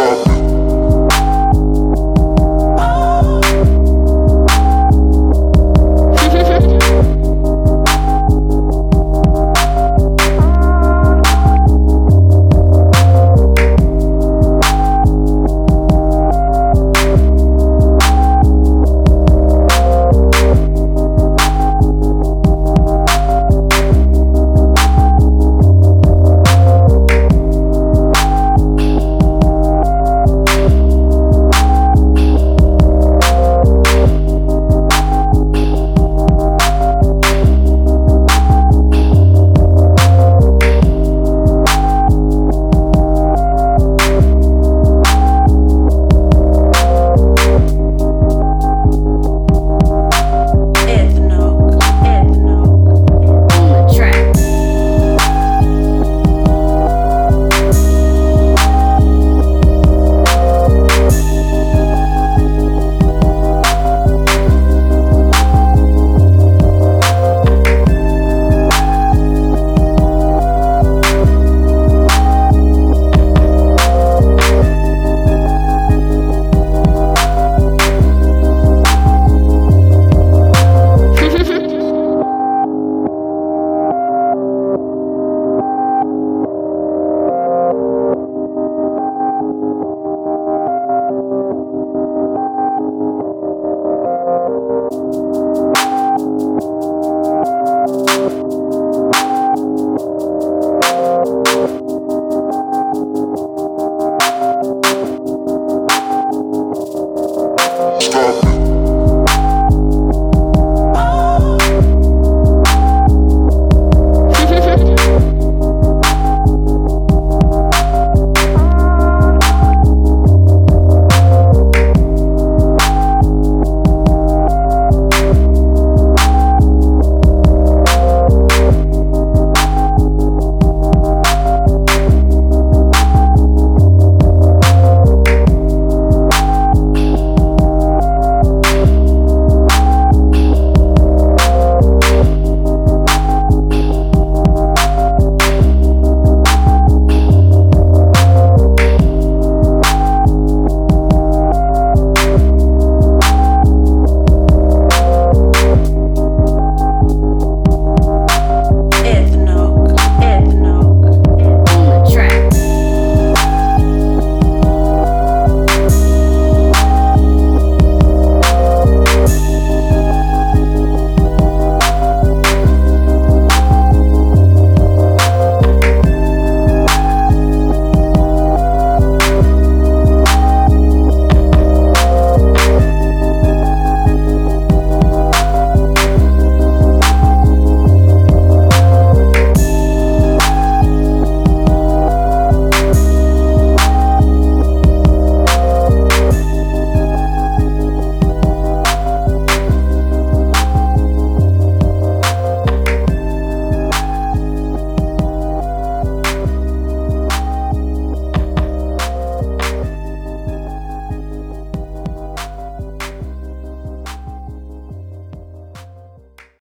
up.